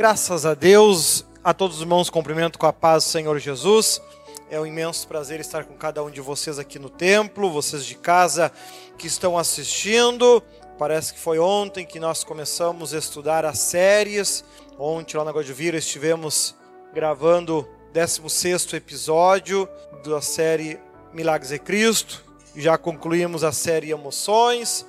Graças a Deus, a todos os irmãos cumprimento com a paz do Senhor Jesus. É um imenso prazer estar com cada um de vocês aqui no templo, vocês de casa que estão assistindo. Parece que foi ontem que nós começamos a estudar as séries. Ontem lá na Godvira estivemos gravando o 16 episódio da série Milagres de Cristo. Já concluímos a série Emoções.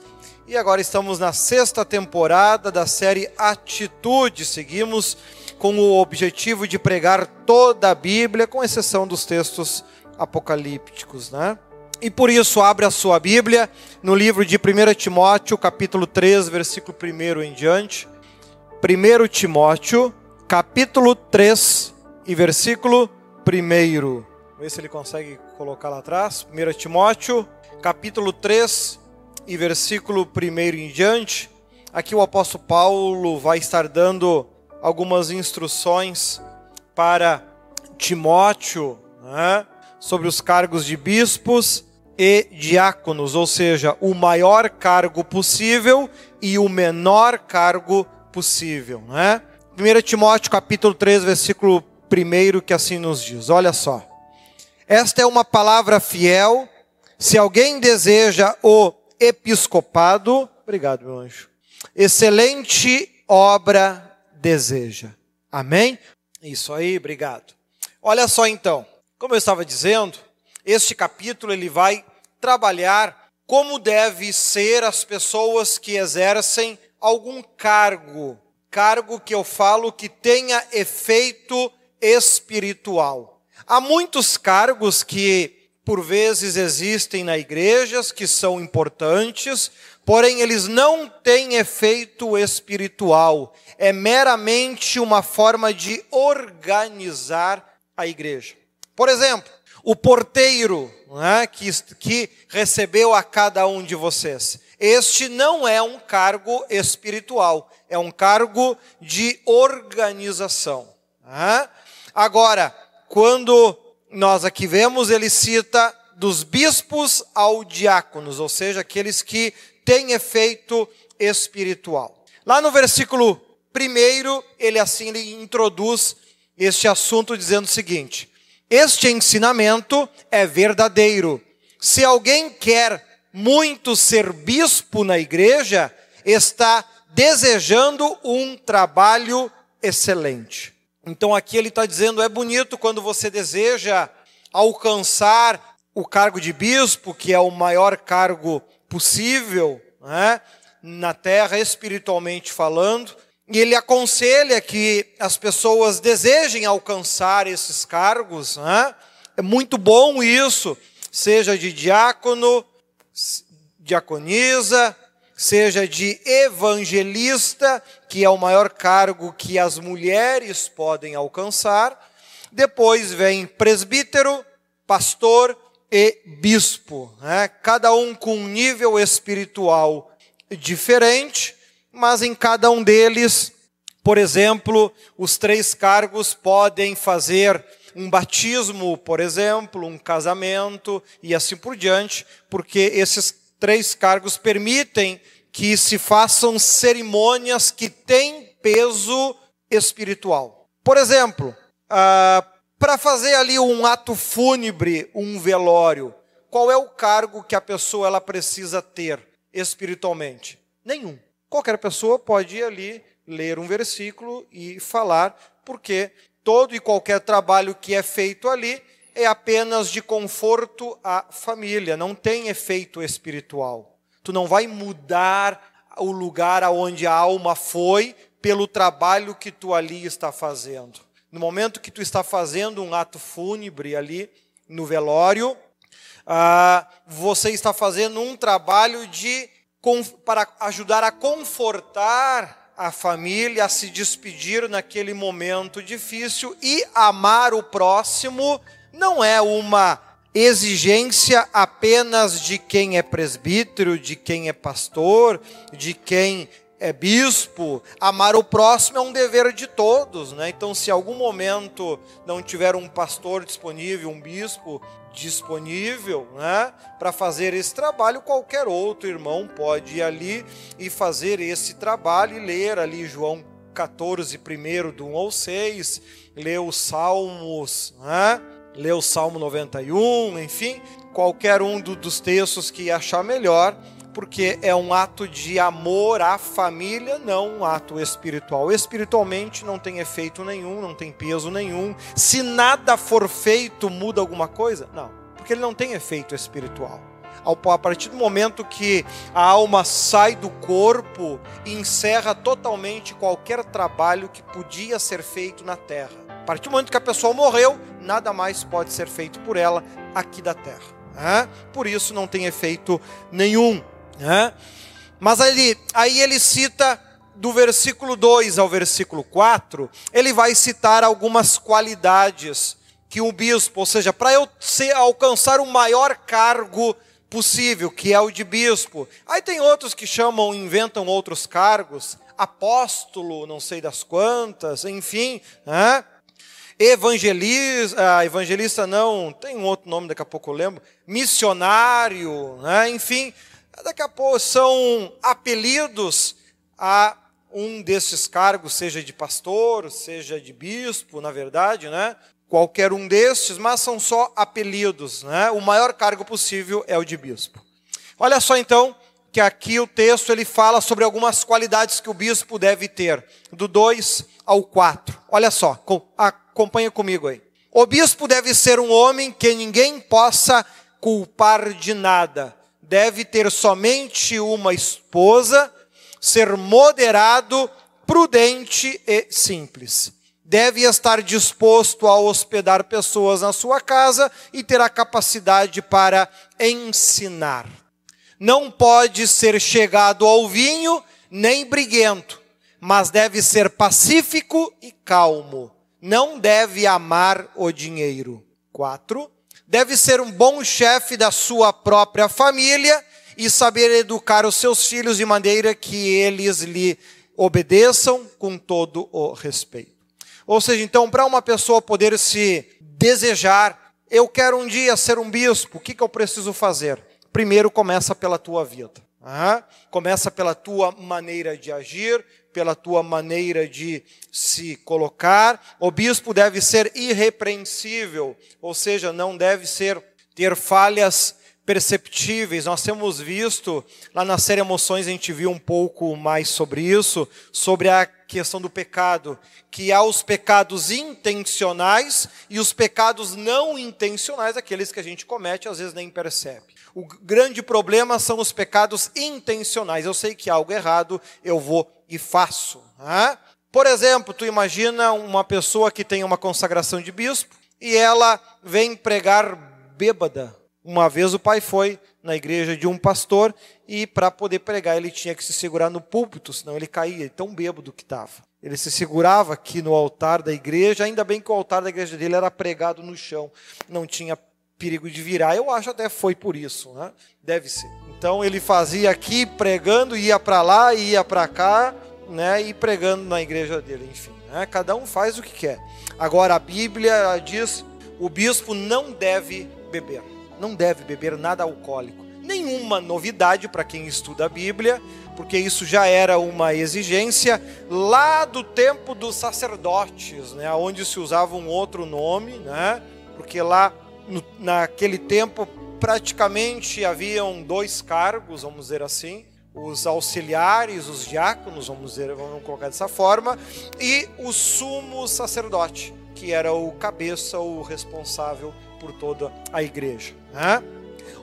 E agora estamos na sexta temporada da série Atitude. Seguimos com o objetivo de pregar toda a Bíblia, com exceção dos textos apocalípticos, né? E por isso abre a sua Bíblia no livro de 1 Timóteo, capítulo 3, versículo 1 em diante. 1 Timóteo, capítulo 3 e versículo 1. Vamos ver se ele consegue colocar lá atrás. 1 Timóteo, capítulo 3, e versículo 1 em diante, aqui o apóstolo Paulo vai estar dando algumas instruções para Timóteo né, sobre os cargos de bispos e diáconos, ou seja, o maior cargo possível e o menor cargo possível. Né? 1 Timóteo capítulo 3, versículo 1, que assim nos diz: olha só. Esta é uma palavra fiel. Se alguém deseja o episcopado, obrigado, meu anjo. Excelente obra deseja. Amém? Isso aí, obrigado. Olha só então, como eu estava dizendo, este capítulo ele vai trabalhar como deve ser as pessoas que exercem algum cargo, cargo que eu falo que tenha efeito espiritual. Há muitos cargos que por vezes existem na igrejas que são importantes, porém eles não têm efeito espiritual. É meramente uma forma de organizar a igreja. Por exemplo, o porteiro né, que, que recebeu a cada um de vocês. Este não é um cargo espiritual, é um cargo de organização. Né? Agora, quando nós aqui vemos, ele cita dos bispos ao diáconos, ou seja, aqueles que têm efeito espiritual. Lá no versículo primeiro, ele assim ele introduz este assunto dizendo o seguinte: Este ensinamento é verdadeiro. Se alguém quer muito ser bispo na igreja, está desejando um trabalho excelente. Então aqui ele está dizendo: é bonito quando você deseja alcançar o cargo de bispo, que é o maior cargo possível né, na terra, espiritualmente falando. E ele aconselha que as pessoas desejem alcançar esses cargos. Né? É muito bom isso, seja de diácono, diaconisa, seja de evangelista, que é o maior cargo que as mulheres podem alcançar. Depois vem presbítero, pastor e bispo, né? cada um com um nível espiritual diferente, mas em cada um deles, por exemplo, os três cargos podem fazer um batismo, por exemplo, um casamento e assim por diante, porque esses três cargos permitem que se façam cerimônias que têm peso espiritual. Por exemplo, ah, para fazer ali um ato fúnebre, um velório, qual é o cargo que a pessoa ela precisa ter espiritualmente? Nenhum. Qualquer pessoa pode ir ali ler um versículo e falar, porque todo e qualquer trabalho que é feito ali é apenas de conforto à família, não tem efeito espiritual. Tu não vai mudar o lugar aonde a alma foi pelo trabalho que tu ali está fazendo. No momento que tu está fazendo um ato fúnebre ali no velório, ah, você está fazendo um trabalho de para ajudar a confortar a família a se despedir naquele momento difícil e amar o próximo não é uma exigência apenas de quem é presbítero, de quem é pastor, de quem é bispo. Amar o próximo é um dever de todos, né? Então, se algum momento não tiver um pastor disponível, um bispo disponível, né, para fazer esse trabalho, qualquer outro irmão pode ir ali e fazer esse trabalho e ler ali João 14, primeiro do 1 ao 6, lê os Salmos, né? Lê o Salmo 91, enfim, qualquer um do, dos textos que achar melhor, porque é um ato de amor à família, não um ato espiritual. Espiritualmente não tem efeito nenhum, não tem peso nenhum. Se nada for feito, muda alguma coisa? Não, porque ele não tem efeito espiritual. A partir do momento que a alma sai do corpo, encerra totalmente qualquer trabalho que podia ser feito na terra. A partir do momento que a pessoa morreu, nada mais pode ser feito por ela aqui da terra. Por isso não tem efeito nenhum. Mas aí, aí ele cita do versículo 2 ao versículo 4, ele vai citar algumas qualidades que um bispo, ou seja, para eu ser, alcançar o maior cargo possível, que é o de bispo. Aí tem outros que chamam, inventam outros cargos, apóstolo, não sei das quantas, enfim, né? Evangelista, ah, evangelista não, tem um outro nome, daqui a pouco eu lembro, missionário, né? enfim, daqui a pouco são apelidos a um desses cargos, seja de pastor, seja de bispo, na verdade, né? qualquer um destes, mas são só apelidos. Né? O maior cargo possível é o de bispo. Olha só então que aqui o texto ele fala sobre algumas qualidades que o bispo deve ter, do 2 ao 4. Olha só, acompanha comigo aí. O bispo deve ser um homem que ninguém possa culpar de nada. Deve ter somente uma esposa, ser moderado, prudente e simples deve estar disposto a hospedar pessoas na sua casa e ter a capacidade para ensinar. Não pode ser chegado ao vinho nem briguento, mas deve ser pacífico e calmo. Não deve amar o dinheiro. 4. Deve ser um bom chefe da sua própria família e saber educar os seus filhos de maneira que eles lhe obedeçam com todo o respeito. Ou seja, então, para uma pessoa poder se desejar, eu quero um dia ser um bispo, o que, que eu preciso fazer? Primeiro, começa pela tua vida. Uhum. Começa pela tua maneira de agir, pela tua maneira de se colocar. O bispo deve ser irrepreensível, ou seja, não deve ser ter falhas perceptíveis. Nós temos visto, lá na série Emoções, a gente viu um pouco mais sobre isso, sobre a questão do pecado, que há os pecados intencionais e os pecados não intencionais, aqueles que a gente comete às vezes nem percebe. O grande problema são os pecados intencionais. Eu sei que há algo errado, eu vou e faço. Né? Por exemplo, tu imagina uma pessoa que tem uma consagração de bispo e ela vem pregar bêbada uma vez o pai foi na igreja de um pastor e para poder pregar ele tinha que se segurar no púlpito, senão ele caía, tão bêbado que estava. Ele se segurava aqui no altar da igreja, ainda bem que o altar da igreja dele era pregado no chão, não tinha perigo de virar. Eu acho até foi por isso, né? Deve ser. Então ele fazia aqui pregando, ia para lá, ia para cá, né? E pregando na igreja dele, enfim. Né? Cada um faz o que quer. Agora a Bíblia diz: o bispo não deve beber não deve beber nada alcoólico. Nenhuma novidade para quem estuda a Bíblia, porque isso já era uma exigência lá do tempo dos sacerdotes, né, onde se usava um outro nome, né, porque lá naquele tempo praticamente haviam dois cargos, vamos dizer assim, os auxiliares, os diáconos, vamos dizer, vamos colocar dessa forma, e o sumo sacerdote, que era o cabeça, o responsável por toda a igreja. Né?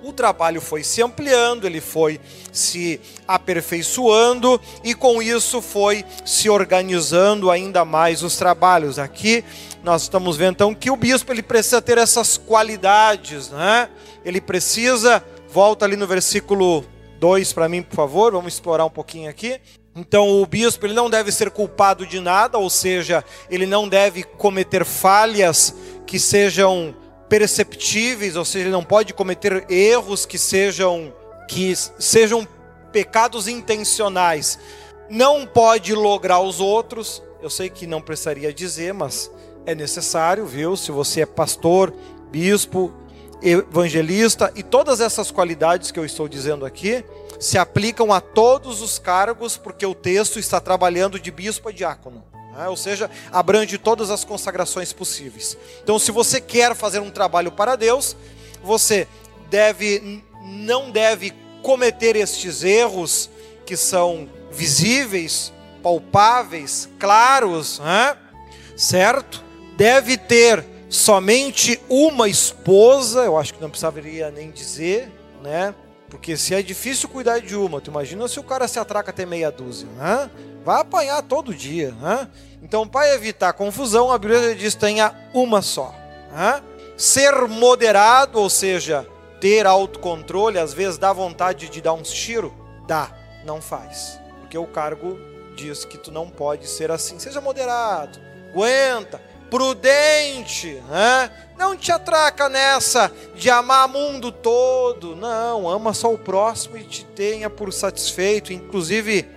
O trabalho foi se ampliando, ele foi se aperfeiçoando e com isso foi se organizando ainda mais os trabalhos. Aqui nós estamos vendo então que o bispo ele precisa ter essas qualidades, né? Ele precisa, volta ali no versículo 2 para mim, por favor, vamos explorar um pouquinho aqui. Então o bispo ele não deve ser culpado de nada, ou seja, ele não deve cometer falhas que sejam perceptíveis, ou seja, ele não pode cometer erros que sejam que sejam pecados intencionais. Não pode lograr os outros. Eu sei que não precisaria dizer, mas é necessário, viu? Se você é pastor, bispo, evangelista e todas essas qualidades que eu estou dizendo aqui, se aplicam a todos os cargos, porque o texto está trabalhando de bispo a diácono. Né? Ou seja, abrange todas as consagrações possíveis. Então, se você quer fazer um trabalho para Deus, você deve, não deve cometer estes erros que são visíveis, palpáveis, claros, né? certo? Deve ter somente uma esposa, eu acho que não precisaria nem dizer, né? Porque se é difícil cuidar de uma, tu imagina se o cara se atraca até meia dúzia, né? Vai apanhar todo dia, né? Então, para evitar confusão, a Bíblia diz tenha uma só. Né? Ser moderado, ou seja, ter autocontrole, às vezes dá vontade de dar uns tiro, dá, não faz, porque o cargo diz que tu não pode ser assim. Seja moderado, aguenta, prudente, né? Não te atraca nessa de amar o mundo todo. Não, ama só o próximo e te tenha por satisfeito. Inclusive,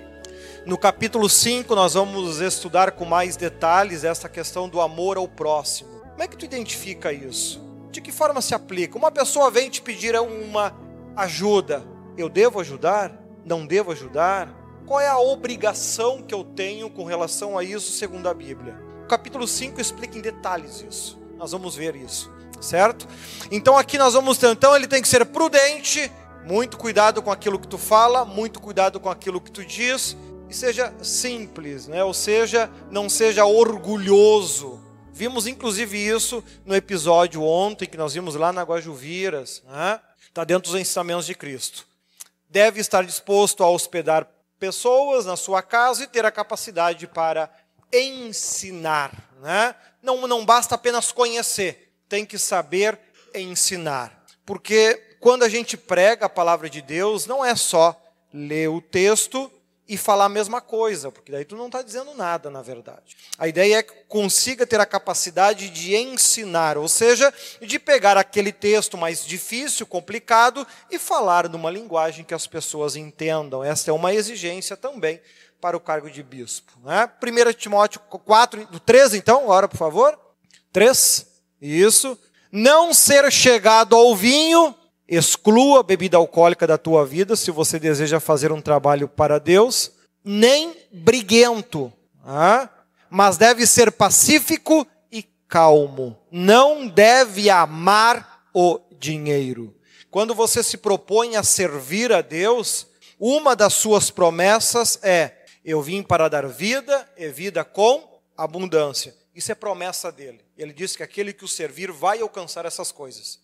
no capítulo 5, nós vamos estudar com mais detalhes essa questão do amor ao próximo. Como é que tu identifica isso? De que forma se aplica? Uma pessoa vem te pedir uma ajuda. Eu devo ajudar? Não devo ajudar? Qual é a obrigação que eu tenho com relação a isso, segundo a Bíblia? Capítulo 5 explica em detalhes isso. Nós vamos ver isso, certo? Então aqui nós vamos ter, então ele tem que ser prudente, muito cuidado com aquilo que tu fala, muito cuidado com aquilo que tu diz, e seja simples, né? Ou seja, não seja orgulhoso. Vimos inclusive isso no episódio ontem que nós vimos lá na Guajuviras, né? Está dentro dos ensinamentos de Cristo. Deve estar disposto a hospedar pessoas na sua casa e ter a capacidade para ensinar. Né? Não, não basta apenas conhecer, tem que saber ensinar. Porque quando a gente prega a palavra de Deus, não é só ler o texto e falar a mesma coisa, porque daí tu não está dizendo nada, na verdade. A ideia é que consiga ter a capacidade de ensinar, ou seja, de pegar aquele texto mais difícil, complicado, e falar numa linguagem que as pessoas entendam. Essa é uma exigência também para o cargo de bispo. Né? 1 Timóteo 4, 3, então, ora, por favor. 3, isso. Não ser chegado ao vinho, exclua a bebida alcoólica da tua vida, se você deseja fazer um trabalho para Deus, nem briguento, né? mas deve ser pacífico e calmo. Não deve amar o dinheiro. Quando você se propõe a servir a Deus, uma das suas promessas é eu vim para dar vida e vida com abundância. Isso é promessa dele. Ele disse que aquele que o servir vai alcançar essas coisas.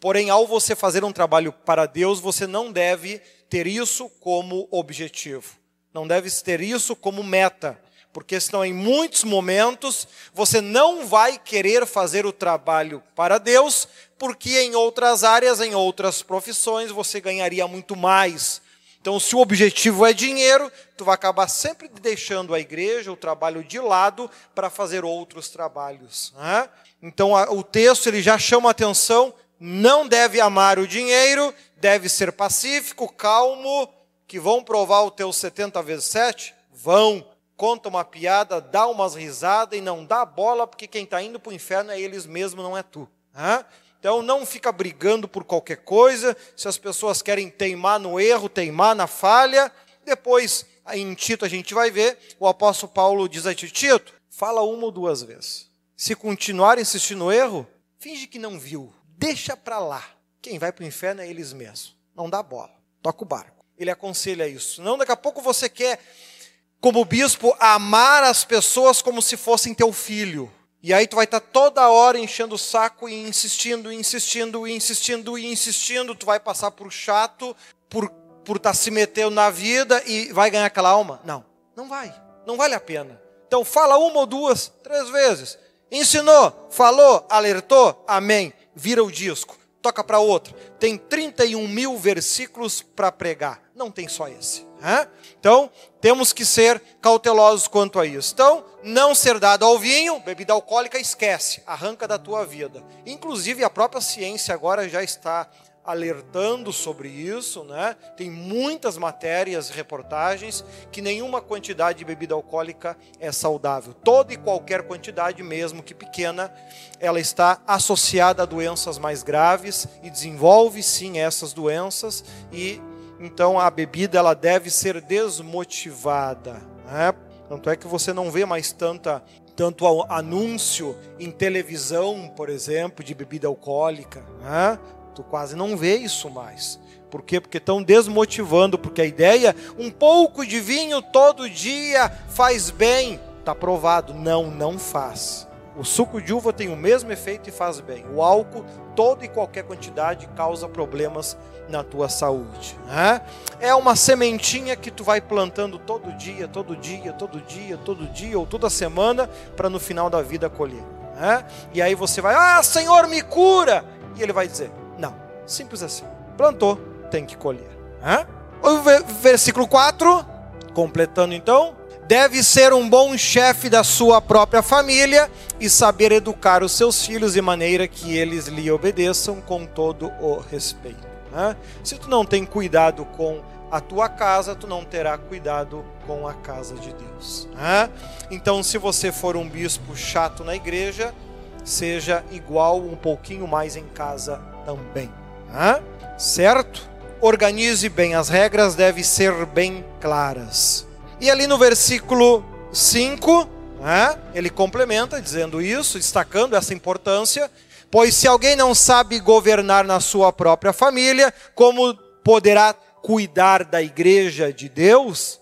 Porém, ao você fazer um trabalho para Deus, você não deve ter isso como objetivo. Não deve ter isso como meta. Porque senão, em muitos momentos, você não vai querer fazer o trabalho para Deus, porque em outras áreas, em outras profissões, você ganharia muito mais então, se o objetivo é dinheiro, tu vai acabar sempre deixando a igreja, o trabalho de lado para fazer outros trabalhos. Né? Então, a, o texto ele já chama a atenção. Não deve amar o dinheiro, deve ser pacífico, calmo, que vão provar o teu 70 vezes 7? Vão. Conta uma piada, dá umas risadas e não dá bola, porque quem está indo para o inferno é eles mesmos, não é tu. Né? Então não fica brigando por qualquer coisa. Se as pessoas querem teimar no erro, teimar na falha, depois em Tito a gente vai ver, o apóstolo Paulo diz a Tito, fala uma ou duas vezes. Se continuar insistindo no erro, finge que não viu, deixa para lá. Quem vai para o inferno é eles mesmos. Não dá bola, toca o barco. Ele aconselha isso. Não, daqui a pouco você quer, como bispo, amar as pessoas como se fossem teu filho. E aí tu vai estar tá toda hora enchendo o saco e insistindo, insistindo, insistindo e insistindo. Tu vai passar por chato, por por estar tá se metendo na vida e vai ganhar aquela alma? Não, não vai. Não vale a pena. Então fala uma ou duas, três vezes. Ensinou, falou, alertou, amém. Vira o disco, toca para outra. Tem 31 mil versículos para pregar. Não tem só esse. Então, temos que ser cautelosos quanto a isso. Então, não ser dado ao vinho, bebida alcoólica, esquece, arranca da tua vida. Inclusive, a própria ciência agora já está alertando sobre isso, né? Tem muitas matérias, reportagens que nenhuma quantidade de bebida alcoólica é saudável. Toda e qualquer quantidade, mesmo que pequena, ela está associada a doenças mais graves e desenvolve sim essas doenças e então a bebida ela deve ser desmotivada. Né? Tanto é que você não vê mais tanta tanto anúncio em televisão, por exemplo, de bebida alcoólica. Né? Tu quase não vê isso mais. Por quê? Porque estão desmotivando, porque a ideia, um pouco de vinho todo dia faz bem. Está provado. Não, não faz. O suco de uva tem o mesmo efeito e faz bem. O álcool, toda e qualquer quantidade, causa problemas na tua saúde. Né? É uma sementinha que tu vai plantando todo dia, todo dia, todo dia, todo dia, ou toda semana, para no final da vida colher. Né? E aí você vai, ah, Senhor, me cura! E ele vai dizer, simples assim. Plantou, tem que colher. Né? O versículo 4, completando então, deve ser um bom chefe da sua própria família e saber educar os seus filhos de maneira que eles lhe obedeçam com todo o respeito. Se tu não tem cuidado com a tua casa, tu não terá cuidado com a casa de Deus. Então, se você for um bispo chato na igreja, seja igual um pouquinho mais em casa também. Certo? Organize bem, as regras devem ser bem claras. E ali no versículo 5, né, ele complementa dizendo isso, destacando essa importância. Pois se alguém não sabe governar na sua própria família, como poderá cuidar da igreja de Deus?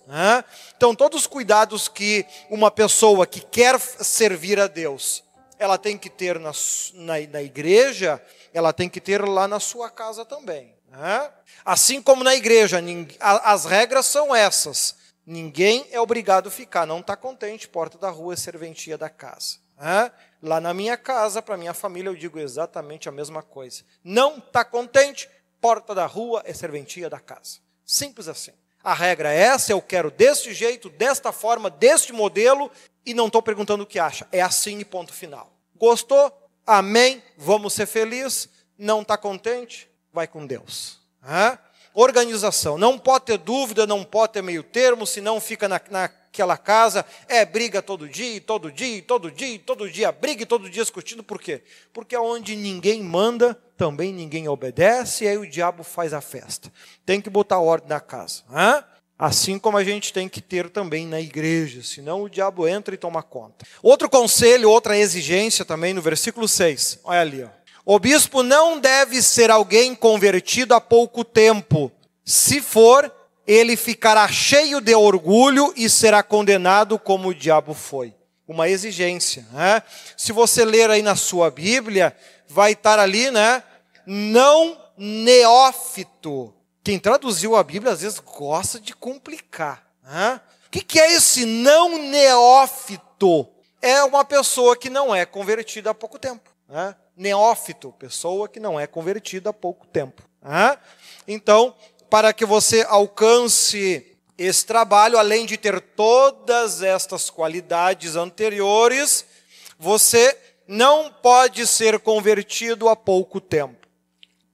Então, todos os cuidados que uma pessoa que quer servir a Deus, ela tem que ter na, na, na igreja, ela tem que ter lá na sua casa também. Né? Assim como na igreja, as regras são essas. Ninguém é obrigado a ficar. Não está contente, porta da rua serventia da casa. É? Lá na minha casa, para minha família, eu digo exatamente a mesma coisa. Não está contente, porta da rua é serventia da casa. Simples assim. A regra é essa, eu quero deste jeito, desta forma, deste modelo, e não estou perguntando o que acha. É assim e ponto final. Gostou? Amém. Vamos ser felizes. Não está contente? Vai com Deus. É? organização. Não pode ter dúvida, não pode ter meio termo, senão fica na, naquela casa, é briga todo dia, todo dia, todo dia, todo dia briga e todo dia discutindo. Por quê? Porque onde ninguém manda, também ninguém obedece, e aí o diabo faz a festa. Tem que botar ordem na casa. Hein? Assim como a gente tem que ter também na igreja, senão o diabo entra e toma conta. Outro conselho, outra exigência também no versículo 6. Olha ali, ó. O bispo não deve ser alguém convertido há pouco tempo. Se for, ele ficará cheio de orgulho e será condenado como o diabo foi. Uma exigência. Né? Se você ler aí na sua Bíblia, vai estar ali, né? Não neófito. Quem traduziu a Bíblia às vezes gosta de complicar. Né? O que é esse não neófito? É uma pessoa que não é convertida há pouco tempo. Né? neófito, pessoa que não é convertida há pouco tempo. Então, para que você alcance esse trabalho, além de ter todas estas qualidades anteriores, você não pode ser convertido há pouco tempo.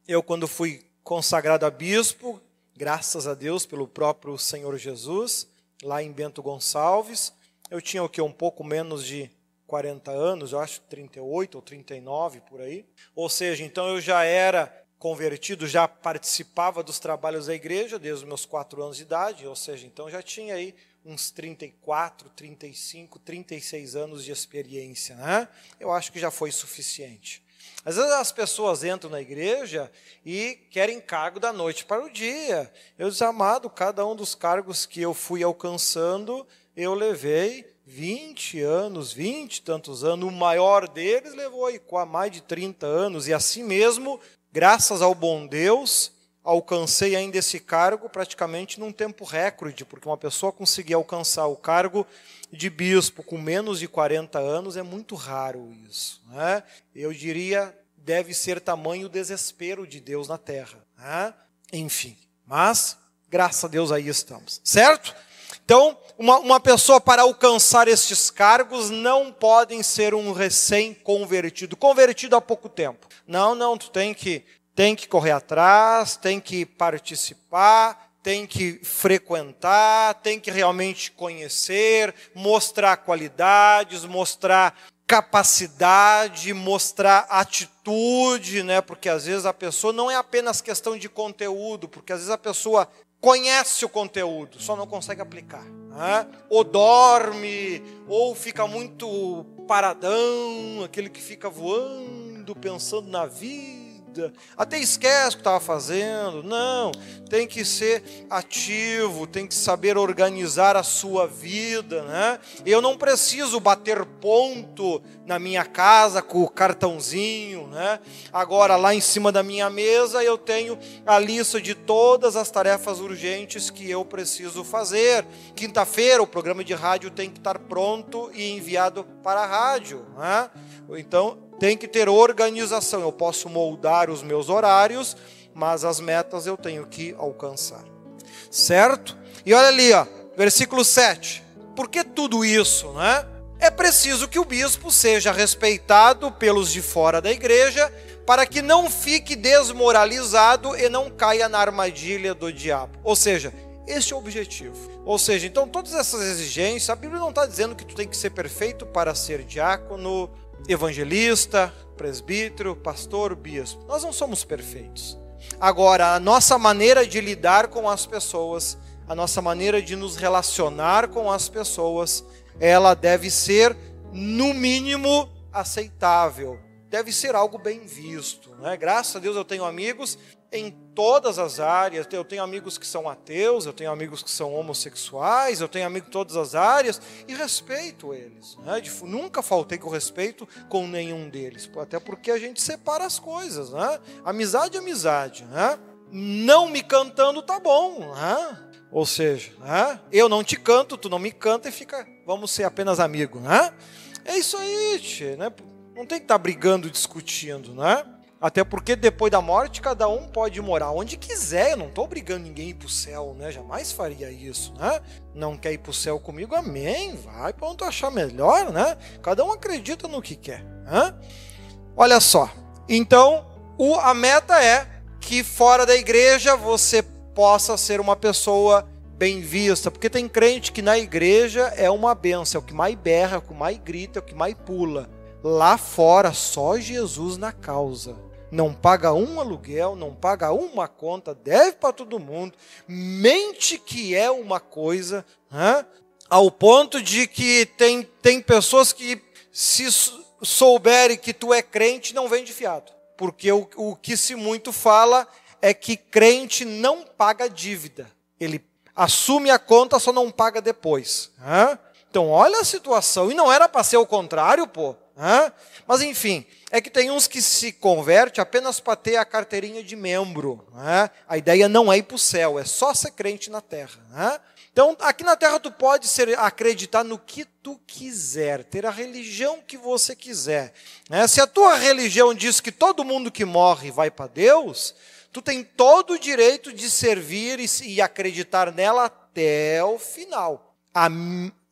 Eu, quando fui consagrado a bispo, graças a Deus pelo próprio Senhor Jesus, lá em Bento Gonçalves, eu tinha o que? Um pouco menos de 40 anos, eu acho 38 ou 39 por aí. Ou seja, então eu já era convertido, já participava dos trabalhos da igreja desde os meus 4 anos de idade, ou seja, então já tinha aí uns 34, 35, 36 anos de experiência, né? Eu acho que já foi suficiente. Às vezes as pessoas entram na igreja e querem cargo da noite para o dia. Eu disse, amado, cada um dos cargos que eu fui alcançando, eu levei 20 anos, 20 e tantos anos, o maior deles levou aí mais de 30 anos, e assim mesmo, graças ao bom Deus, alcancei ainda esse cargo praticamente num tempo recorde, porque uma pessoa conseguir alcançar o cargo de bispo com menos de 40 anos é muito raro isso. Né? Eu diria, deve ser tamanho o desespero de Deus na terra. Né? Enfim, mas graças a Deus aí estamos, certo? Então, uma, uma pessoa para alcançar estes cargos não podem ser um recém-convertido, convertido há pouco tempo. Não, não, tu tem que, tem que correr atrás, tem que participar, tem que frequentar, tem que realmente conhecer, mostrar qualidades, mostrar capacidade, mostrar atitude, né? Porque às vezes a pessoa não é apenas questão de conteúdo, porque às vezes a pessoa conhece o conteúdo, só não consegue aplicar. Né? Ou dorme, ou fica muito paradão, aquele que fica voando, pensando na vida até esquece o que estava fazendo. Não, tem que ser ativo, tem que saber organizar a sua vida, né? Eu não preciso bater ponto na minha casa com o cartãozinho, né? Agora lá em cima da minha mesa eu tenho a lista de todas as tarefas urgentes que eu preciso fazer. Quinta-feira o programa de rádio tem que estar pronto e enviado para a rádio, né? Então tem que ter organização. Eu posso moldar os meus horários, mas as metas eu tenho que alcançar. Certo? E olha ali, ó, versículo 7. Por que tudo isso, né? É preciso que o bispo seja respeitado pelos de fora da igreja, para que não fique desmoralizado e não caia na armadilha do diabo. Ou seja, este é o objetivo. Ou seja, então todas essas exigências, a Bíblia não está dizendo que tu tem que ser perfeito para ser diácono, evangelista, presbítero, pastor, bispo. Nós não somos perfeitos. Agora, a nossa maneira de lidar com as pessoas, a nossa maneira de nos relacionar com as pessoas, ela deve ser, no mínimo, aceitável. Deve ser algo bem visto. Né? Graças a Deus eu tenho amigos em todas as áreas. Eu tenho amigos que são ateus, eu tenho amigos que são homossexuais, eu tenho amigos em todas as áreas e respeito eles. Né? Nunca faltei com respeito com nenhum deles, até porque a gente separa as coisas. Né? Amizade é amizade. Né? Não me cantando tá bom. Né? Ou seja, né? eu não te canto, tu não me canta e fica, vamos ser apenas amigos. Né? É isso aí, tchê, né? Não tem que estar tá brigando, discutindo, né? Até porque depois da morte cada um pode morar onde quiser. Eu não estou obrigando ninguém a ir para o céu, né? Jamais faria isso, né? Não quer ir para o céu comigo? Amém. Vai para onde achar melhor, né? Cada um acredita no que quer. Né? Olha só. Então, o, a meta é que fora da igreja você possa ser uma pessoa bem vista, porque tem crente que na igreja é uma benção, é o que mais berra, é o que mais grita, é o que mais pula. Lá fora, só Jesus na causa não paga um aluguel, não paga uma conta, deve para todo mundo, mente que é uma coisa, né? ao ponto de que tem, tem pessoas que, se souberem que tu é crente, não vende fiado. Porque o, o que se muito fala é que crente não paga dívida. Ele assume a conta, só não paga depois. Né? Então, olha a situação. E não era para ser o contrário, pô. Mas enfim, é que tem uns que se converte apenas para ter a carteirinha de membro. Né? A ideia não é ir para o céu, é só ser crente na terra. Né? Então, aqui na terra tu pode ser, acreditar no que tu quiser, ter a religião que você quiser. Né? Se a tua religião diz que todo mundo que morre vai para Deus, tu tem todo o direito de servir e, e acreditar nela até o final. A,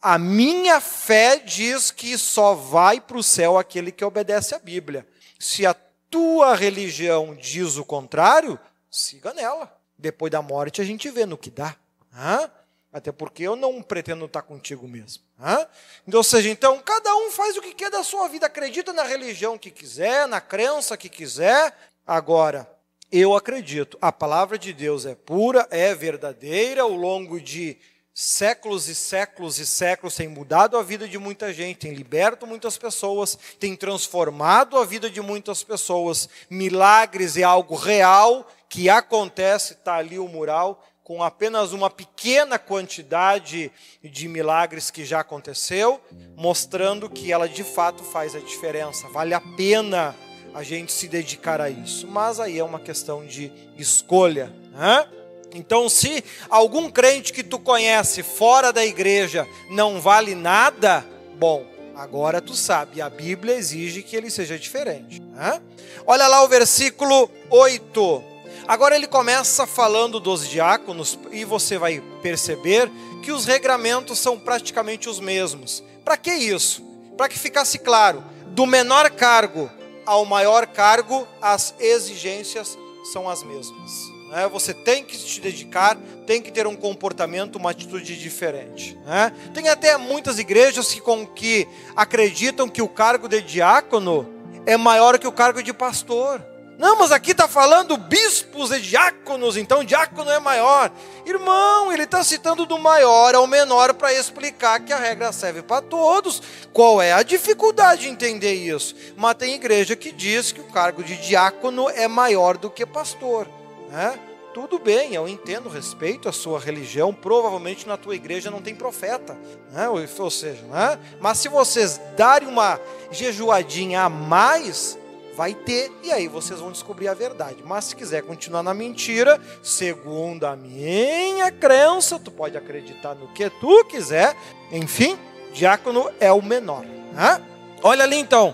a minha fé diz que só vai para o céu aquele que obedece à Bíblia. Se a tua religião diz o contrário, siga nela. Depois da morte a gente vê no que dá. Hã? Até porque eu não pretendo estar contigo mesmo. Hã? Então, ou seja, então cada um faz o que quer da sua vida, acredita na religião que quiser, na crença que quiser. Agora, eu acredito, a palavra de Deus é pura, é verdadeira, ao longo de séculos e séculos e séculos tem mudado a vida de muita gente, tem liberto muitas pessoas, tem transformado a vida de muitas pessoas. Milagres é algo real que acontece, está ali o mural, com apenas uma pequena quantidade de milagres que já aconteceu, mostrando que ela de fato faz a diferença. Vale a pena a gente se dedicar a isso. Mas aí é uma questão de escolha. Né? Então, se algum crente que tu conhece fora da igreja não vale nada, bom, agora tu sabe, a Bíblia exige que ele seja diferente. Né? Olha lá o versículo 8. Agora ele começa falando dos diáconos e você vai perceber que os regramentos são praticamente os mesmos. Para que isso? Para que ficasse claro, do menor cargo ao maior cargo, as exigências são as mesmas. Né? Você tem que se dedicar, tem que ter um comportamento, uma atitude diferente. Né? Tem até muitas igrejas que, com, que acreditam que o cargo de diácono é maior que o cargo de pastor. Não, mas aqui está falando bispos e diáconos, então diácono é maior. Irmão, ele está citando do maior ao menor para explicar que a regra serve para todos. Qual é a dificuldade de entender isso? Mas tem igreja que diz que o cargo de diácono é maior do que pastor. Né? Tudo bem, eu entendo, respeito a sua religião. Provavelmente na tua igreja não tem profeta, né? ou seja, né? mas se vocês darem uma jejuadinha a mais vai ter, e aí vocês vão descobrir a verdade. Mas se quiser continuar na mentira, segundo a minha crença, tu pode acreditar no que tu quiser, enfim, diácono é o menor. Né? Olha ali então,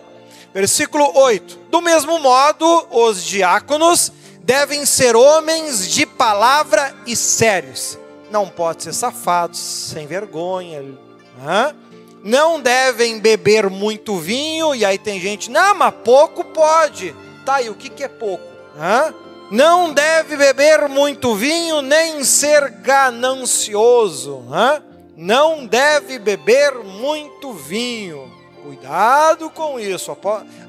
versículo 8: Do mesmo modo, os diáconos devem ser homens de palavra e sérios, não pode ser safados, sem vergonha. Não devem beber muito vinho, e aí tem gente, não, mas pouco pode. Tá, e o que, que é pouco? Não deve beber muito vinho, nem ser ganancioso. Não deve beber muito vinho. Cuidado com isso.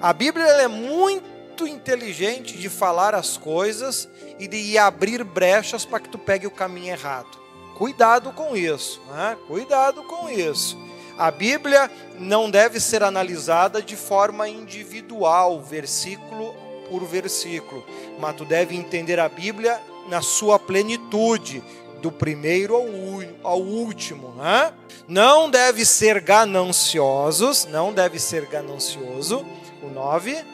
A Bíblia é muito inteligente de falar as coisas e de abrir brechas para que tu pegue o caminho errado. Cuidado com isso. Né? Cuidado com isso. A Bíblia não deve ser analisada de forma individual, versículo por versículo, mas tu deve entender a Bíblia na sua plenitude, do primeiro ao, ao último. Né? Não deve ser gananciosos, não deve ser ganancioso. O 9.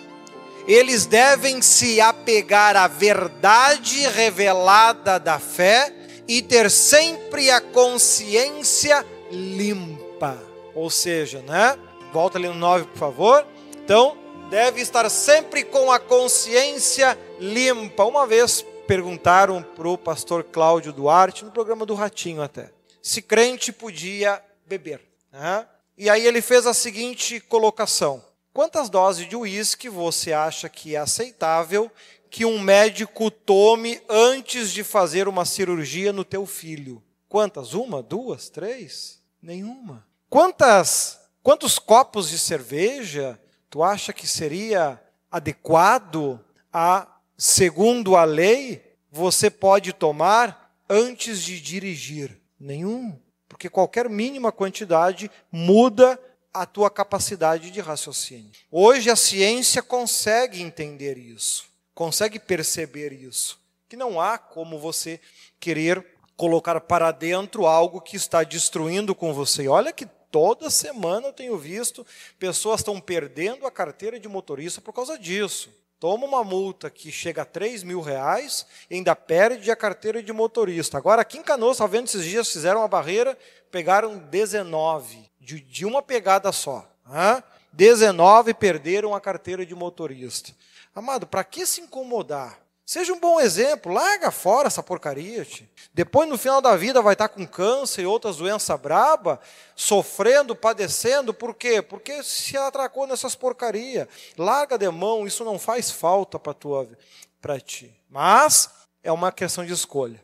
Eles devem se apegar à verdade revelada da fé e ter sempre a consciência limpa. Ou seja, né? Volta ali no 9, por favor. Então, deve estar sempre com a consciência limpa. Uma vez perguntaram para o pastor Cláudio Duarte, no programa do Ratinho até, se crente podia beber. Né? E aí ele fez a seguinte colocação: Quantas doses de uísque você acha que é aceitável que um médico tome antes de fazer uma cirurgia no teu filho? Quantas? Uma, duas, três? Nenhuma. Quantas, quantos copos de cerveja tu acha que seria adequado a, segundo a lei, você pode tomar antes de dirigir? Nenhum, porque qualquer mínima quantidade muda a tua capacidade de raciocínio. Hoje a ciência consegue entender isso, consegue perceber isso, que não há como você querer colocar para dentro algo que está destruindo com você. Olha que toda semana eu tenho visto pessoas estão perdendo a carteira de motorista por causa disso. Toma uma multa que chega a 3 mil reais e ainda perde a carteira de motorista. Agora, aqui em Canoas, está vendo esses dias, fizeram uma barreira, pegaram 19, de, de uma pegada só. Hein? 19 perderam a carteira de motorista. Amado, para que se incomodar? Seja um bom exemplo, larga fora essa porcaria. Depois, no final da vida, vai estar com câncer e outras doenças braba, sofrendo, padecendo. Por quê? Porque se atracou nessas porcarias. Larga de mão, isso não faz falta para ti. Mas é uma questão de escolha.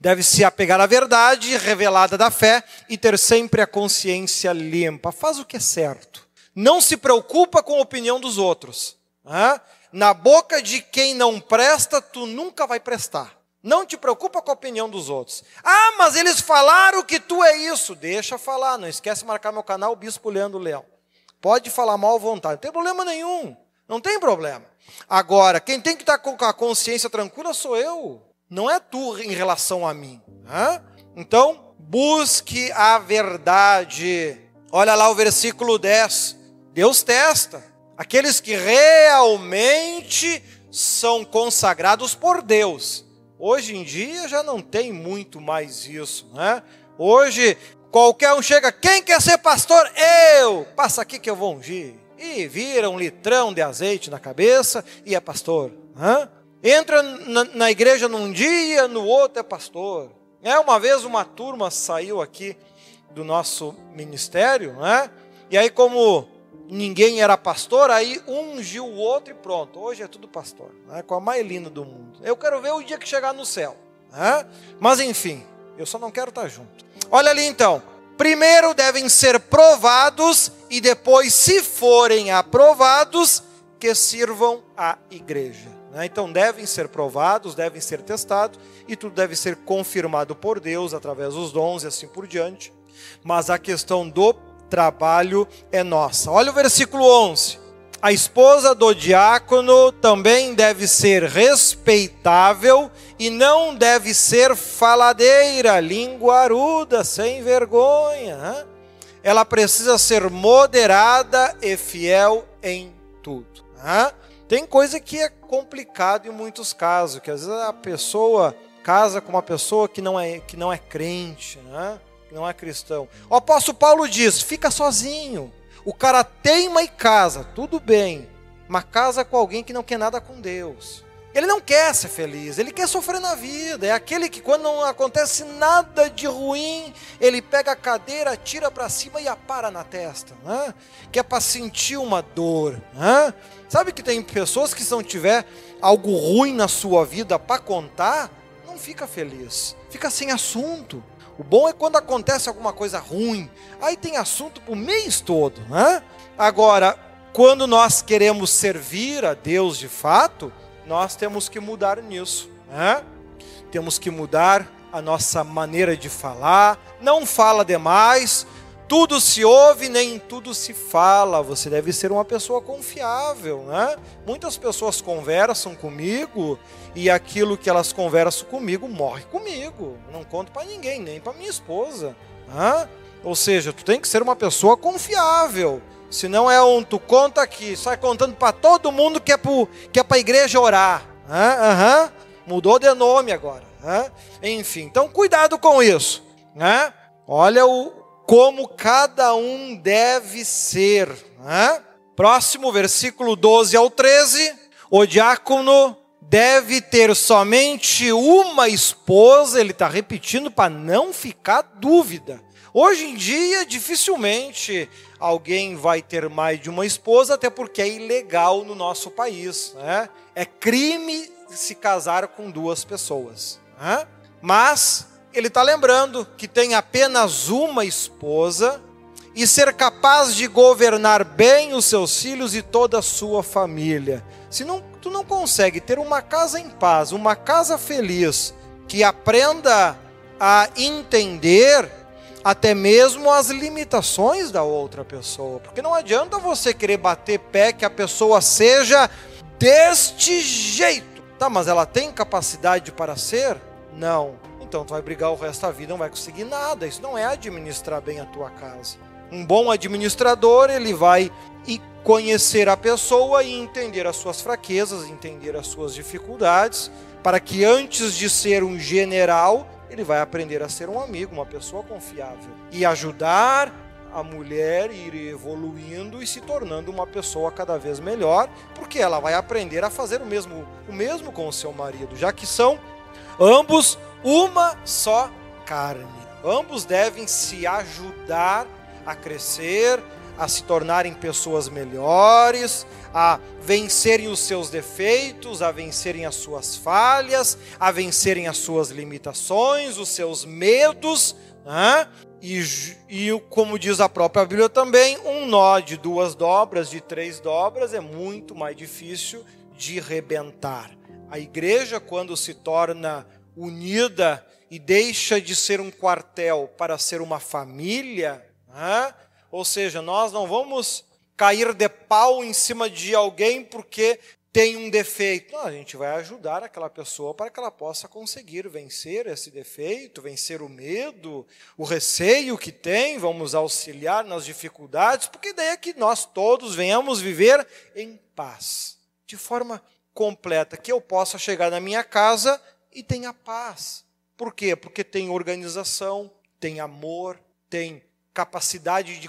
Deve se apegar à verdade revelada da fé e ter sempre a consciência limpa. Faz o que é certo. Não se preocupa com a opinião dos outros. Hein? na boca de quem não presta, tu nunca vai prestar. Não te preocupa com a opinião dos outros. Ah, mas eles falaram que tu é isso. Deixa falar, não esquece de marcar meu canal, Bispo Leandro Leão. Pode falar mal à vontade, não tem problema nenhum. Não tem problema. Agora, quem tem que estar com a consciência tranquila sou eu. Não é tu em relação a mim. Então, busque a verdade. Olha lá o versículo 10. Deus testa. Aqueles que realmente são consagrados por Deus. Hoje em dia já não tem muito mais isso, né? Hoje qualquer um chega, quem quer ser pastor? Eu! Passa aqui que eu vou ungir. E vira um litrão de azeite na cabeça e é pastor. Né? Entra na, na igreja num dia, no outro é pastor. É uma vez uma turma saiu aqui do nosso ministério, né? E aí como ninguém era pastor, aí ungiu o outro e pronto. Hoje é tudo pastor, né? com a mais linda do mundo. Eu quero ver o dia que chegar no céu. Né? Mas enfim, eu só não quero estar junto. Olha ali então. Primeiro devem ser provados e depois, se forem aprovados, que sirvam à igreja. Né? Então devem ser provados, devem ser testados e tudo deve ser confirmado por Deus através dos dons e assim por diante. Mas a questão do trabalho é nossa. Olha o versículo 11. A esposa do diácono também deve ser respeitável e não deve ser faladeira, linguaruda, sem vergonha. Ela precisa ser moderada e fiel em tudo. Tem coisa que é complicado em muitos casos, que às vezes a pessoa casa com uma pessoa que não é, que não é crente, né? que não é cristão. O apóstolo Paulo diz: fica sozinho. O cara teima e casa, tudo bem, mas casa com alguém que não quer nada com Deus. Ele não quer ser feliz, ele quer sofrer na vida. É aquele que, quando não acontece nada de ruim, ele pega a cadeira, tira para cima e apara na testa, né? que é para sentir uma dor. Né? Sabe que tem pessoas que, se não tiver algo ruim na sua vida para contar, não fica feliz, fica sem assunto. O bom é quando acontece alguma coisa ruim, aí tem assunto para o mês todo. Né? Agora, quando nós queremos servir a Deus de fato, nós temos que mudar nisso. Né? Temos que mudar a nossa maneira de falar. Não fala demais, tudo se ouve, nem tudo se fala. Você deve ser uma pessoa confiável, né? Muitas pessoas conversam comigo e aquilo que elas conversam comigo morre comigo. Não conto para ninguém, nem para minha esposa. Né? Ou seja, tu tem que ser uma pessoa confiável. Se não é um, tu conta aqui, sai contando para todo mundo que é para que é a igreja orar. Uhum. Mudou de nome agora. Enfim, então cuidado com isso. Né? Olha o, como cada um deve ser. Né? Próximo, versículo 12 ao 13. O diácono deve ter somente uma esposa, ele está repetindo para não ficar dúvida. Hoje em dia, dificilmente alguém vai ter mais de uma esposa, até porque é ilegal no nosso país. Né? É crime se casar com duas pessoas. Né? Mas ele está lembrando que tem apenas uma esposa e ser capaz de governar bem os seus filhos e toda a sua família. Se não, tu não consegue ter uma casa em paz, uma casa feliz, que aprenda a entender até mesmo as limitações da outra pessoa, porque não adianta você querer bater pé que a pessoa seja deste jeito. Tá, mas ela tem capacidade para ser? Não então tu vai brigar o resto da vida, não vai conseguir nada. Isso não é administrar bem a tua casa. Um bom administrador, ele vai e conhecer a pessoa e entender as suas fraquezas, entender as suas dificuldades, para que antes de ser um general, ele vai aprender a ser um amigo, uma pessoa confiável e ajudar a mulher ir evoluindo e se tornando uma pessoa cada vez melhor, porque ela vai aprender a fazer o mesmo, o mesmo com o seu marido, já que são ambos uma só carne. Ambos devem se ajudar a crescer, a se tornarem pessoas melhores, a vencerem os seus defeitos, a vencerem as suas falhas, a vencerem as suas limitações, os seus medos. Né? E, e, como diz a própria Bíblia também, um nó de duas dobras, de três dobras, é muito mais difícil de rebentar. A igreja, quando se torna unida e deixa de ser um quartel para ser uma família, né? Ou seja, nós não vamos cair de pau em cima de alguém porque tem um defeito. Não, a gente vai ajudar aquela pessoa para que ela possa conseguir vencer esse defeito, vencer o medo, o receio que tem, vamos auxiliar nas dificuldades, porque daí é que nós todos venhamos viver em paz, de forma completa, que eu possa chegar na minha casa e tenha paz. Por quê? Porque tem organização, tem amor, tem capacidade de,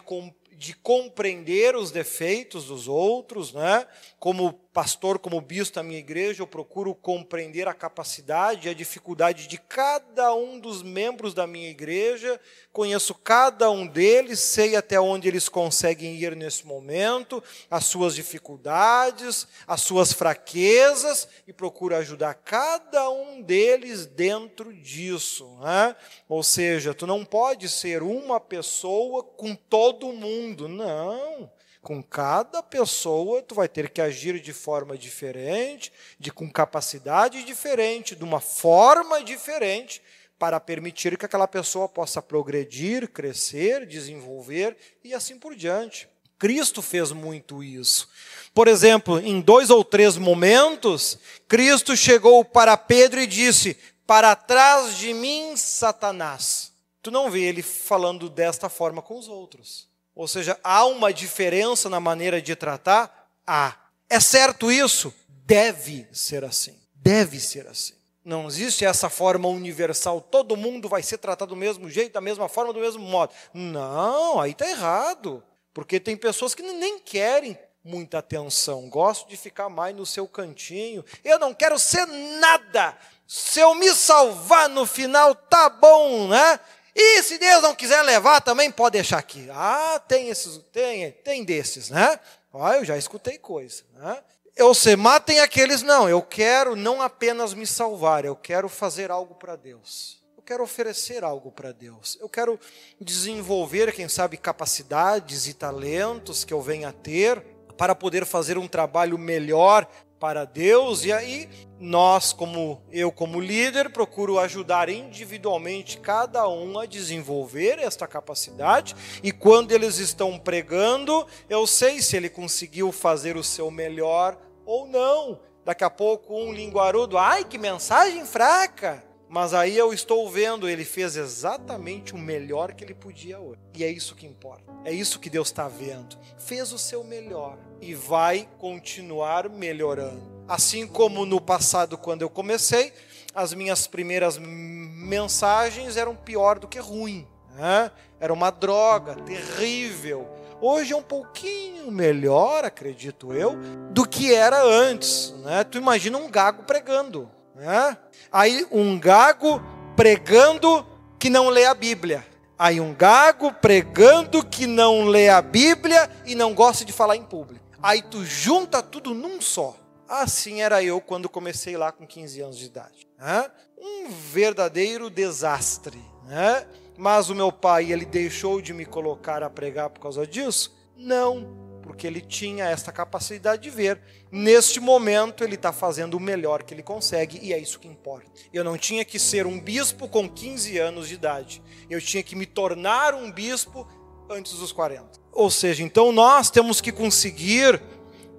de compreender os defeitos dos outros, né? Como pastor, como bispo da minha igreja, eu procuro compreender a capacidade e a dificuldade de cada um dos membros da minha igreja, conheço cada um deles, sei até onde eles conseguem ir nesse momento, as suas dificuldades, as suas fraquezas e procuro ajudar cada um deles dentro disso, né? Ou seja, tu não pode ser uma pessoa com todo mundo, não. Com cada pessoa, tu vai ter que agir de forma diferente, de com capacidade diferente, de uma forma diferente, para permitir que aquela pessoa possa progredir, crescer, desenvolver e assim por diante. Cristo fez muito isso. Por exemplo, em dois ou três momentos, Cristo chegou para Pedro e disse: Para trás de mim, Satanás. Tu não vê ele falando desta forma com os outros. Ou seja, há uma diferença na maneira de tratar? Há. É certo isso? Deve ser assim. Deve ser assim. Não existe essa forma universal, todo mundo vai ser tratado do mesmo jeito, da mesma forma, do mesmo modo. Não, aí está errado. Porque tem pessoas que nem querem muita atenção, gostam de ficar mais no seu cantinho. Eu não quero ser nada. Se eu me salvar no final, tá bom, né? E se Deus não quiser levar, também pode deixar aqui. Ah, tem esses, tem, tem desses, né? Ah, eu já escutei coisa, né? Eu sei, matem aqueles, não, eu quero não apenas me salvar, eu quero fazer algo para Deus. Eu quero oferecer algo para Deus. Eu quero desenvolver, quem sabe, capacidades e talentos que eu venha a ter para poder fazer um trabalho melhor para Deus. E aí, nós, como eu, como líder, procuro ajudar individualmente cada um a desenvolver esta capacidade. E quando eles estão pregando, eu sei se ele conseguiu fazer o seu melhor ou não. Daqui a pouco um linguarudo, ai que mensagem fraca. Mas aí eu estou vendo, ele fez exatamente o melhor que ele podia hoje. E é isso que importa. É isso que Deus está vendo. Fez o seu melhor e vai continuar melhorando. Assim como no passado, quando eu comecei, as minhas primeiras mensagens eram pior do que ruim. Né? Era uma droga terrível Hoje é um pouquinho melhor, acredito eu, do que era antes. Né? Tu imagina um gago pregando. Né? Aí um gago pregando que não lê a Bíblia. Aí um gago pregando que não lê a Bíblia e não gosta de falar em público. Aí tu junta tudo num só. Assim era eu quando comecei lá com 15 anos de idade. Né? Um verdadeiro desastre. Né? Mas o meu pai, ele deixou de me colocar a pregar por causa disso? Não, porque ele tinha essa capacidade de ver. Neste momento, ele está fazendo o melhor que ele consegue e é isso que importa. Eu não tinha que ser um bispo com 15 anos de idade. Eu tinha que me tornar um bispo antes dos 40. Ou seja, então nós temos que conseguir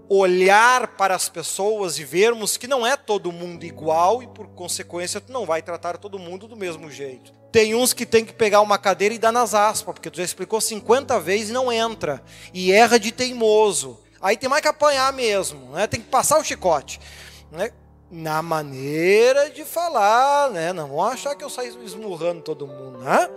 olhar para as pessoas e vermos que não é todo mundo igual e por consequência tu não vai tratar todo mundo do mesmo jeito. Tem uns que tem que pegar uma cadeira e dar nas aspas, porque tu já explicou 50 vezes e não entra. E erra de teimoso. Aí tem mais que apanhar mesmo, né? Tem que passar o chicote. Né? Na maneira de falar, né? Não vão achar que eu saio esmurrando todo mundo, né?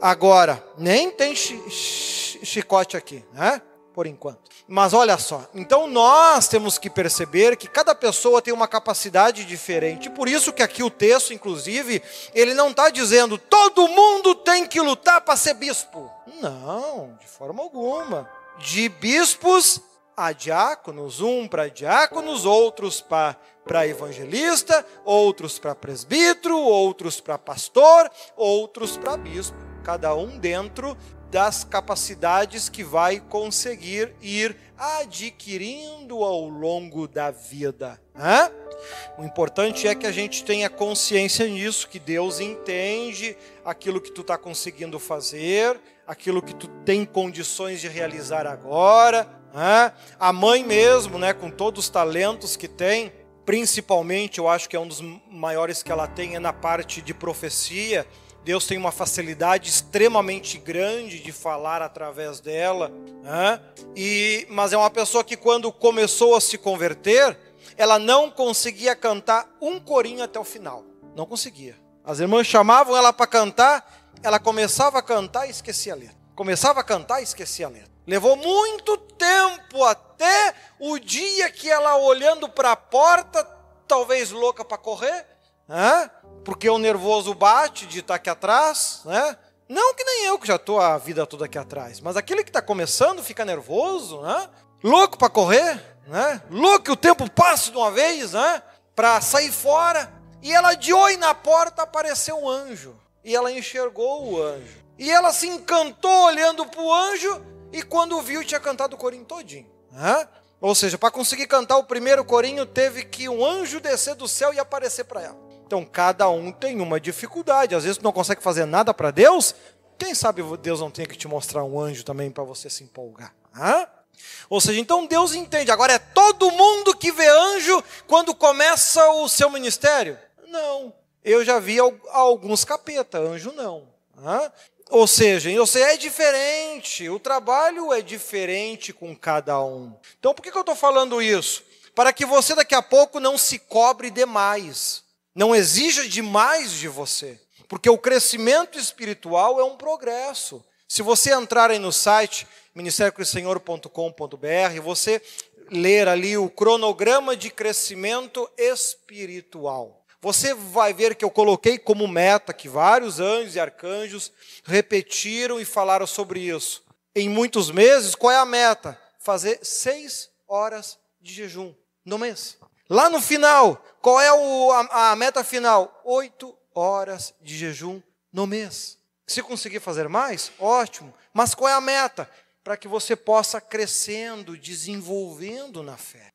Agora, nem tem chicote aqui, né? por enquanto. Mas olha só, então nós temos que perceber que cada pessoa tem uma capacidade diferente. Por isso que aqui o texto, inclusive, ele não está dizendo todo mundo tem que lutar para ser bispo. Não, de forma alguma. De bispos a diáconos, um para diáconos, outros para para evangelista, outros para presbítero, outros para pastor, outros para bispo, cada um dentro das capacidades que vai conseguir ir adquirindo ao longo da vida. Né? O importante é que a gente tenha consciência nisso, que Deus entende aquilo que tu está conseguindo fazer, aquilo que tu tem condições de realizar agora. Né? A mãe mesmo, né, com todos os talentos que tem, principalmente eu acho que é um dos maiores que ela tem é na parte de profecia Deus tem uma facilidade extremamente grande de falar através dela, né? e, mas é uma pessoa que, quando começou a se converter, ela não conseguia cantar um corinho até o final. Não conseguia. As irmãs chamavam ela para cantar, ela começava a cantar e esquecia a letra. Começava a cantar e esquecia a letra. Levou muito tempo até o dia que ela, olhando para a porta, talvez louca para correr, né? porque o nervoso bate de estar aqui atrás, né? Não que nem eu que já estou a vida toda aqui atrás, mas aquele que está começando fica nervoso, né? Louco para correr, né? Louco que o tempo passe de uma vez, né? Para sair fora. E ela de oi na porta apareceu um anjo. E ela enxergou o anjo. E ela se encantou olhando para o anjo E quando viu, tinha cantado o corinho todinho. Né? Ou seja, para conseguir cantar o primeiro corinho, teve que um anjo descer do céu e aparecer para ela. Então, cada um tem uma dificuldade. Às vezes, tu não consegue fazer nada para Deus. Quem sabe Deus não tem que te mostrar um anjo também para você se empolgar. Né? Ou seja, então Deus entende. Agora, é todo mundo que vê anjo quando começa o seu ministério? Não. Eu já vi alguns capeta, anjo não. Né? Ou seja, você é diferente, o trabalho é diferente com cada um. Então por que, eu estou falando isso? Para que você daqui a pouco não se cobre demais, não exija demais de você, porque o crescimento espiritual é um progresso. Se você entrar aí no site ministériocrissenhor.com.br, você ler ali o cronograma de crescimento espiritual. Você vai ver que eu coloquei como meta que vários anjos e arcanjos repetiram e falaram sobre isso. Em muitos meses, qual é a meta? Fazer seis horas de jejum no mês. Lá no final, qual é o, a, a meta final? Oito horas de jejum no mês. Se conseguir fazer mais, ótimo. Mas qual é a meta? Para que você possa crescendo, desenvolvendo na fé.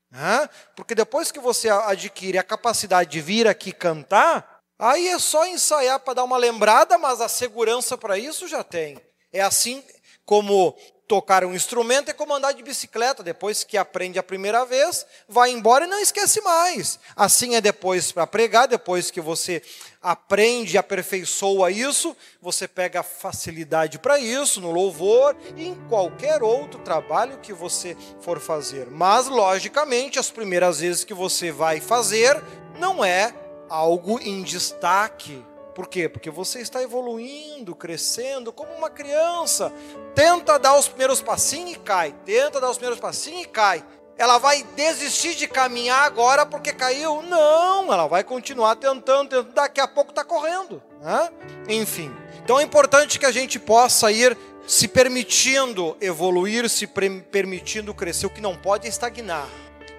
Porque depois que você adquire a capacidade de vir aqui cantar, aí é só ensaiar para dar uma lembrada, mas a segurança para isso já tem. É assim como tocar um instrumento é como andar de bicicleta. Depois que aprende a primeira vez, vai embora e não esquece mais. Assim é depois para pregar, depois que você aprende e aperfeiçoa isso, você pega facilidade para isso, no louvor e em qualquer outro trabalho que você for fazer. Mas, logicamente, as primeiras vezes que você vai fazer, não é algo em destaque por quê? Porque você está evoluindo, crescendo como uma criança. Tenta dar os primeiros passinhos e cai. Tenta dar os primeiros passinhos e cai. Ela vai desistir de caminhar agora porque caiu? Não, ela vai continuar tentando, tentando daqui a pouco está correndo. Né? Enfim. Então é importante que a gente possa ir se permitindo evoluir, se permitindo crescer. O que não pode é estagnar.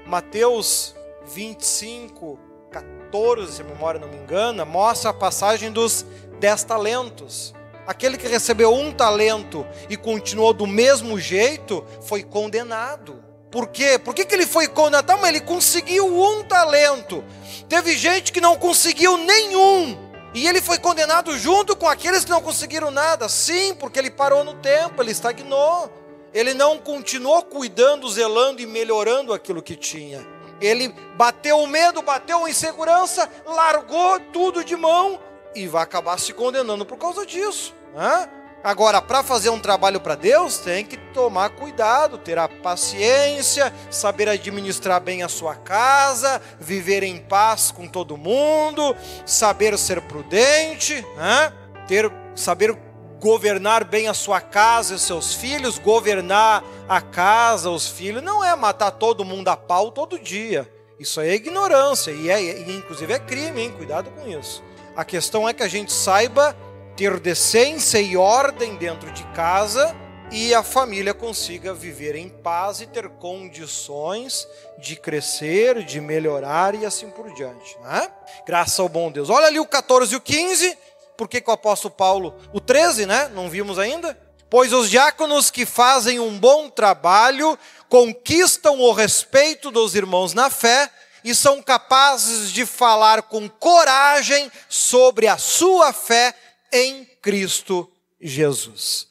Mateus 25, 14, se a memória não me engana, mostra a passagem dos dez talentos. Aquele que recebeu um talento e continuou do mesmo jeito foi condenado. Por quê? Por que, que ele foi condenado? Tá, mas ele conseguiu um talento. Teve gente que não conseguiu nenhum. E ele foi condenado junto com aqueles que não conseguiram nada. Sim, porque ele parou no tempo, ele estagnou. Ele não continuou cuidando, zelando e melhorando aquilo que tinha. Ele bateu o medo, bateu a insegurança, largou tudo de mão e vai acabar se condenando por causa disso. Né? Agora, para fazer um trabalho para Deus, tem que tomar cuidado, ter a paciência, saber administrar bem a sua casa, viver em paz com todo mundo, saber ser prudente, né? ter, saber governar bem a sua casa e os seus filhos, governar a casa, os filhos, não é matar todo mundo a pau todo dia. Isso é ignorância e, é, e inclusive é crime, hein? Cuidado com isso. A questão é que a gente saiba ter decência e ordem dentro de casa e a família consiga viver em paz e ter condições de crescer, de melhorar e assim por diante. Né? Graças ao bom Deus. Olha ali o 14 e o 15 por que, que o apóstolo Paulo, o 13, né? Não vimos ainda? Pois os diáconos que fazem um bom trabalho conquistam o respeito dos irmãos na fé e são capazes de falar com coragem sobre a sua fé em Cristo Jesus.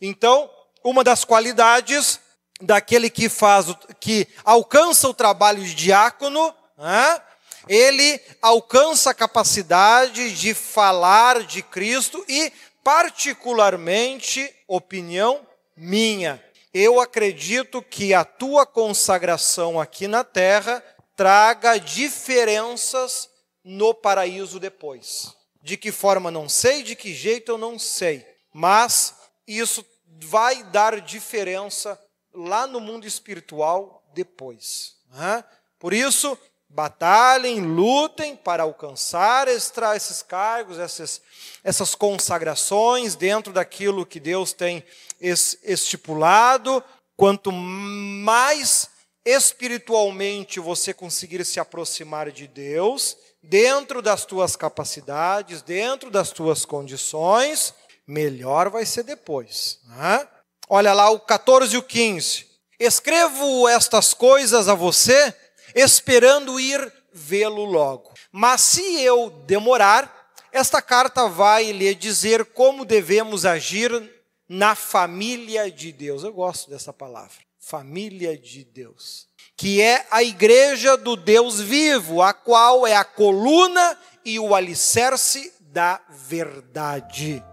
Então, uma das qualidades daquele que faz, que alcança o trabalho de diácono, né, ele alcança a capacidade de falar de Cristo e, particularmente, opinião minha, eu acredito que a tua consagração aqui na terra traga diferenças no paraíso depois. De que forma não sei, de que jeito eu não sei, mas isso vai dar diferença lá no mundo espiritual depois. Né? Por isso, batalhem, lutem para alcançar esses cargos, essas, essas consagrações dentro daquilo que Deus tem estipulado. Quanto mais espiritualmente você conseguir se aproximar de Deus, dentro das tuas capacidades, dentro das tuas condições, melhor vai ser depois. Né? Olha lá o 14 e o 15. Escrevo estas coisas a você, esperando ir vê-lo logo. Mas se eu demorar, esta carta vai lhe dizer como devemos agir na família de Deus. Eu gosto dessa palavra, família de Deus. Que é a igreja do Deus vivo, a qual é a coluna e o alicerce da verdade.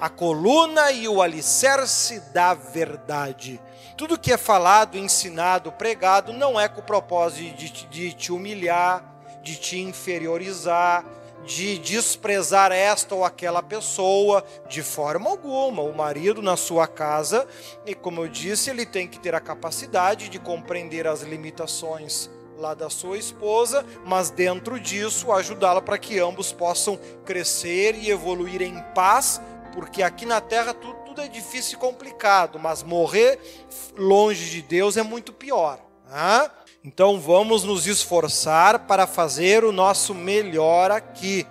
A coluna e o alicerce da verdade. Tudo que é falado, ensinado, pregado, não é com o propósito de, de te humilhar, de te inferiorizar, de desprezar esta ou aquela pessoa, de forma alguma. O marido na sua casa, e como eu disse, ele tem que ter a capacidade de compreender as limitações lá da sua esposa, mas dentro disso ajudá-la para que ambos possam crescer e evoluir em paz, porque aqui na terra tudo, tudo é difícil e complicado, mas morrer longe de Deus é muito pior. Né? Então vamos nos esforçar para fazer o nosso melhor aqui.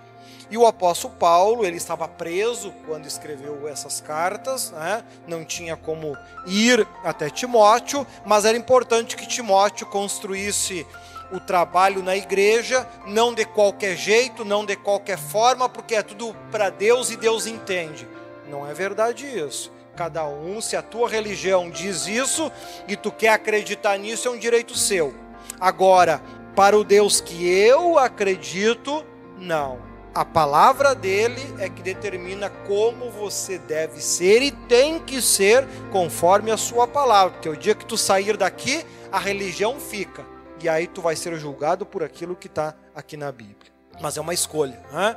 E o apóstolo Paulo, ele estava preso quando escreveu essas cartas, né? não tinha como ir até Timóteo, mas era importante que Timóteo construísse o trabalho na igreja, não de qualquer jeito, não de qualquer forma, porque é tudo para Deus e Deus entende. Não é verdade isso. Cada um, se a tua religião diz isso e tu quer acreditar nisso, é um direito seu. Agora, para o Deus que eu acredito, não. A palavra dele é que determina como você deve ser e tem que ser conforme a sua palavra. Porque o dia que tu sair daqui, a religião fica. E aí tu vai ser julgado por aquilo que está aqui na Bíblia. Mas é uma escolha. Né?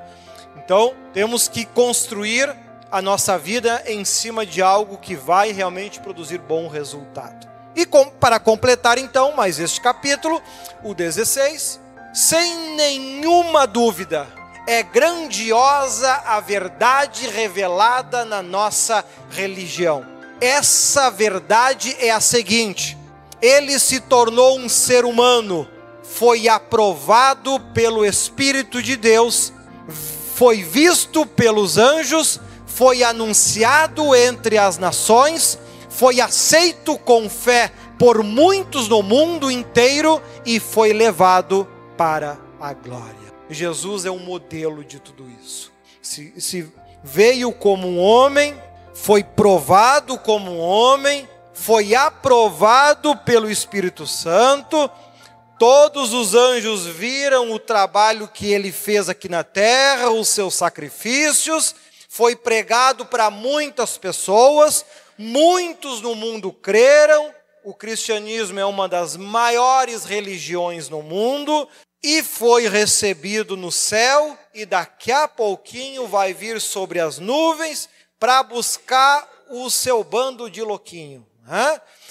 Então, temos que construir a nossa vida em cima de algo que vai realmente produzir bom resultado. E com, para completar então mais este capítulo, o 16, sem nenhuma dúvida, é grandiosa a verdade revelada na nossa religião. Essa verdade é a seguinte: ele se tornou um ser humano, foi aprovado pelo Espírito de Deus, foi visto pelos anjos foi anunciado entre as nações, foi aceito com fé por muitos no mundo inteiro e foi levado para a glória. Jesus é um modelo de tudo isso. Se, se veio como um homem, foi provado como um homem, foi aprovado pelo Espírito Santo. Todos os anjos viram o trabalho que ele fez aqui na terra, os seus sacrifícios, foi pregado para muitas pessoas, muitos no mundo creram. O cristianismo é uma das maiores religiões no mundo e foi recebido no céu e daqui a pouquinho vai vir sobre as nuvens para buscar o seu bando de louquinho.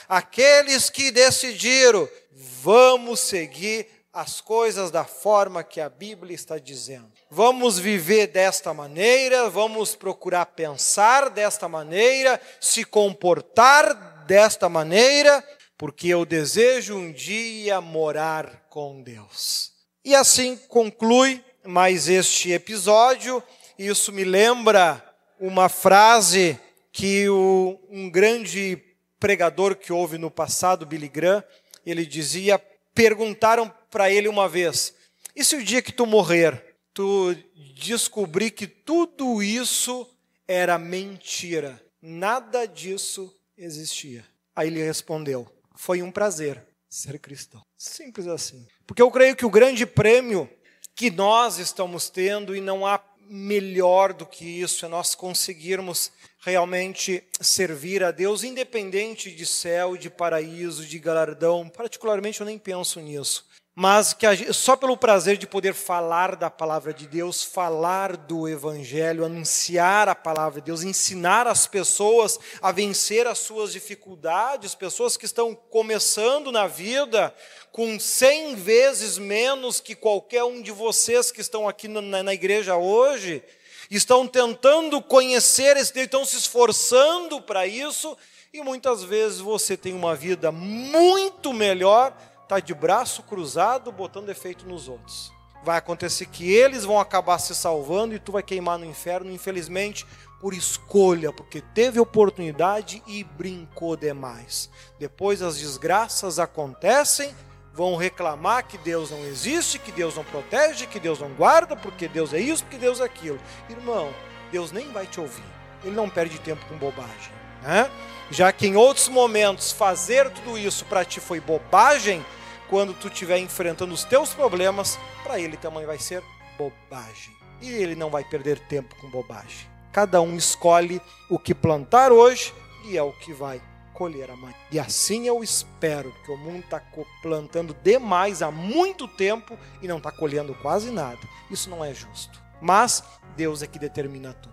Aqueles que decidiram, vamos seguir as coisas da forma que a Bíblia está dizendo. Vamos viver desta maneira, vamos procurar pensar desta maneira, se comportar desta maneira, porque eu desejo um dia morar com Deus. E assim conclui mais este episódio. Isso me lembra uma frase que o, um grande pregador que houve no passado, Billy Graham, ele dizia: perguntaram para ele uma vez: e se o dia que tu morrer, tu descobrir que tudo isso era mentira, nada disso existia? Aí ele respondeu: foi um prazer ser cristão. Simples assim. Porque eu creio que o grande prêmio que nós estamos tendo, e não há melhor do que isso, é nós conseguirmos realmente servir a Deus, independente de céu, de paraíso, de galardão. Particularmente eu nem penso nisso mas que só pelo prazer de poder falar da palavra de Deus, falar do Evangelho, anunciar a palavra de Deus, ensinar as pessoas a vencer as suas dificuldades, pessoas que estão começando na vida com cem vezes menos que qualquer um de vocês que estão aqui na, na igreja hoje, estão tentando conhecer esse Deus, estão se esforçando para isso, e muitas vezes você tem uma vida muito melhor está de braço cruzado botando efeito nos outros. vai acontecer que eles vão acabar se salvando e tu vai queimar no inferno, infelizmente, por escolha, porque teve oportunidade e brincou demais. Depois as desgraças acontecem, vão reclamar que Deus não existe, que Deus não protege, que Deus não guarda, porque Deus é isso, porque Deus é aquilo. Irmão, Deus nem vai te ouvir. Ele não perde tempo com bobagem. Né? Já que em outros momentos fazer tudo isso para ti foi bobagem, quando tu estiver enfrentando os teus problemas, para ele também vai ser bobagem. E ele não vai perder tempo com bobagem. Cada um escolhe o que plantar hoje e é o que vai colher amanhã. E assim eu espero, porque o mundo está plantando demais há muito tempo e não está colhendo quase nada. Isso não é justo. Mas Deus é que determina tudo.